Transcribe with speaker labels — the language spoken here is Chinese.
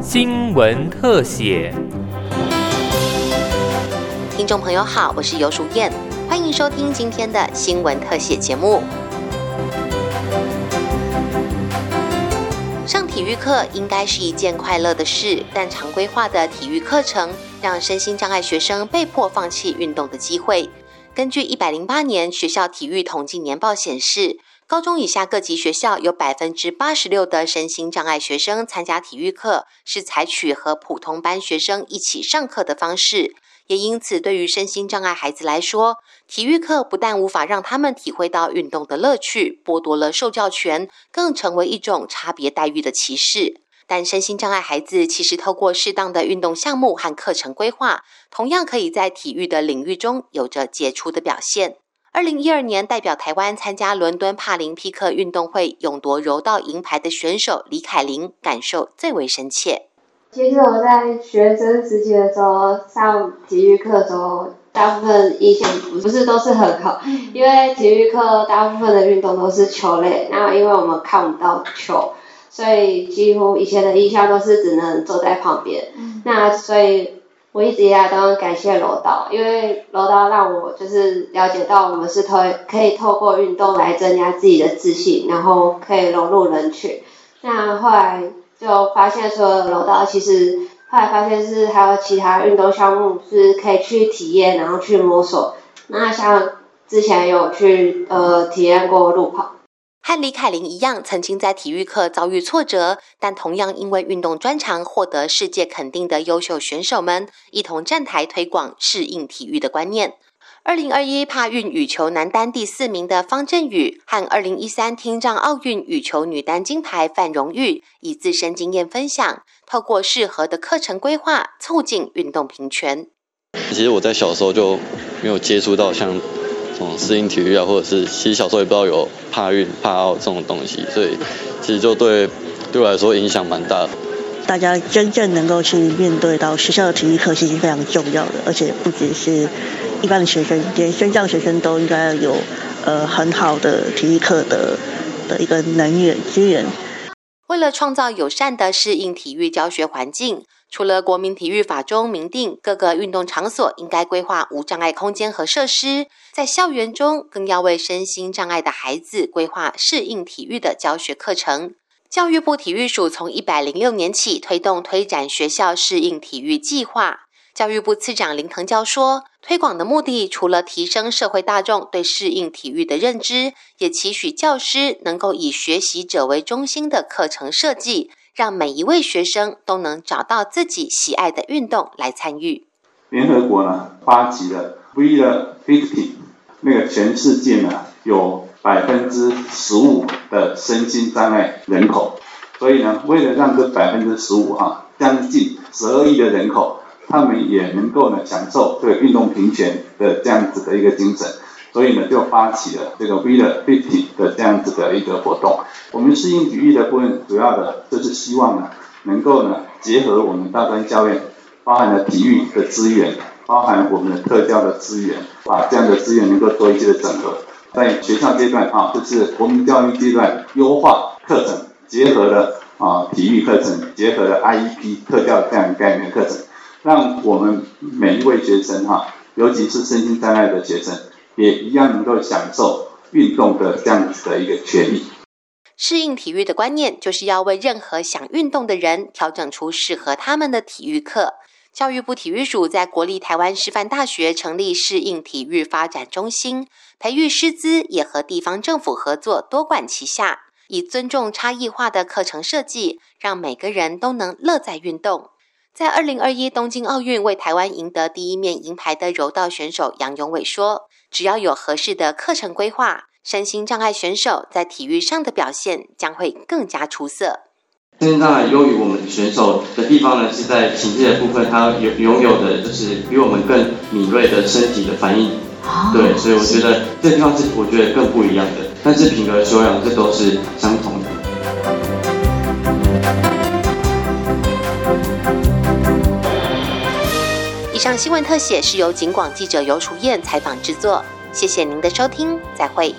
Speaker 1: 新闻特写。
Speaker 2: 听众朋友好，我是尤淑燕，欢迎收听今天的新闻特写节目。上体育课应该是一件快乐的事，但常规化的体育课程让身心障碍学生被迫放弃运动的机会。根据一百零八年学校体育统计年报显示，高中以下各级学校有百分之八十六的身心障碍学生参加体育课是采取和普通班学生一起上课的方式。也因此，对于身心障碍孩子来说，体育课不但无法让他们体会到运动的乐趣，剥夺了受教权，更成为一种差别待遇的歧视。但身心障碍孩子其实透过适当的运动项目和课程规划，同样可以在体育的领域中有着杰出的表现。二零一二年，代表台湾参加伦敦帕林匹克运动会，勇夺柔道银牌的选手李凯琳，感受最为深切。
Speaker 3: 其实我在学生时期的时候，上体育课的时候，大部分印象不是都是很好，因为体育课大部分的运动都是球类，那因为我们看不到球，所以几乎以前的印象都是只能坐在旁边。那所以。我一直以来都很感谢柔道，因为柔道让我就是了解到我们是透可以透过运动来增加自己的自信，然后可以融入人群。那后来就发现说柔道其实后来发现是还有其他运动项目是可以去体验，然后去摸索。那像之前有去呃体验过路跑。
Speaker 2: 和李凯琳一样，曾经在体育课遭遇挫折，但同样因为运动专长获得世界肯定的优秀选手们，一同站台推广适应体育的观念。二零二一帕运羽球男单第四名的方振宇，和二零一三听障奥运羽球女单金牌范荣玉，以自身经验分享，透过适合的课程规划，促进运动平权。
Speaker 4: 其实我在小时候就没有接触到像。适应体育啊，或者是其实小时候也不知道有怕运、怕奥这种东西，所以其实就对对我来说影响蛮大的。
Speaker 5: 大家真正能够去面对到学校的体育课，其实非常重要的，而且不只是一般的学生，连身障学生都应该有呃很好的体育课的的一个能源资源。
Speaker 2: 为了创造友善的适应体育教学环境。除了国民体育法中明定各个运动场所应该规划无障碍空间和设施，在校园中更要为身心障碍的孩子规划适应体育的教学课程。教育部体育署从一百零六年起推动推展学校适应体育计划。教育部次长林腾蛟说，推广的目的除了提升社会大众对适应体育的认知，也期许教师能够以学习者为中心的课程设计。让每一位学生都能找到自己喜爱的运动来参与。
Speaker 6: 联合国呢发起了 We the Fifty，那个全世界呢有百分之十五的身心障碍人口，所以呢为了让这百分之十五哈将近十二亿的人口，他们也能够呢享受这个运动平权的这样子的一个精神。所以呢，就发起了这个 We the Fifty 的这样子的一个活动。我们适应体育的部分，主要的就是希望呢，能够呢结合我们大专教院，包含了体育的资源，包含我们的特教的资源，把这样的资源能够做一些的整合，在学校阶段啊，就是国民教育阶段优化课程，结合了啊体育课程，结合了 IEP 特教这样概念课程，让我们每一位学生哈，尤其是身心障碍的学生。也一样能够享受运动的这样子的一个权利。
Speaker 2: 适应体育的观念，就是要为任何想运动的人调整出适合他们的体育课。教育部体育署在国立台湾师范大学成立适应体育发展中心，培育师资，也和地方政府合作，多管齐下，以尊重差异化的课程设计，让每个人都能乐在运动。在二零二一东京奥运为台湾赢得第一面银牌的柔道选手杨永伟说。只要有合适的课程规划，身心障碍选手在体育上的表现将会更加出色。
Speaker 7: 身心障碍优于我们选手的地方呢，是在情绪的部分，他有拥有的就是比我们更敏锐的身体的反应。对，所以我觉得这地方是我觉得更不一样的。但是品格修养这都是相同的。
Speaker 2: 以上新闻特写是由警广记者尤楚燕采访制作，谢谢您的收听，再会。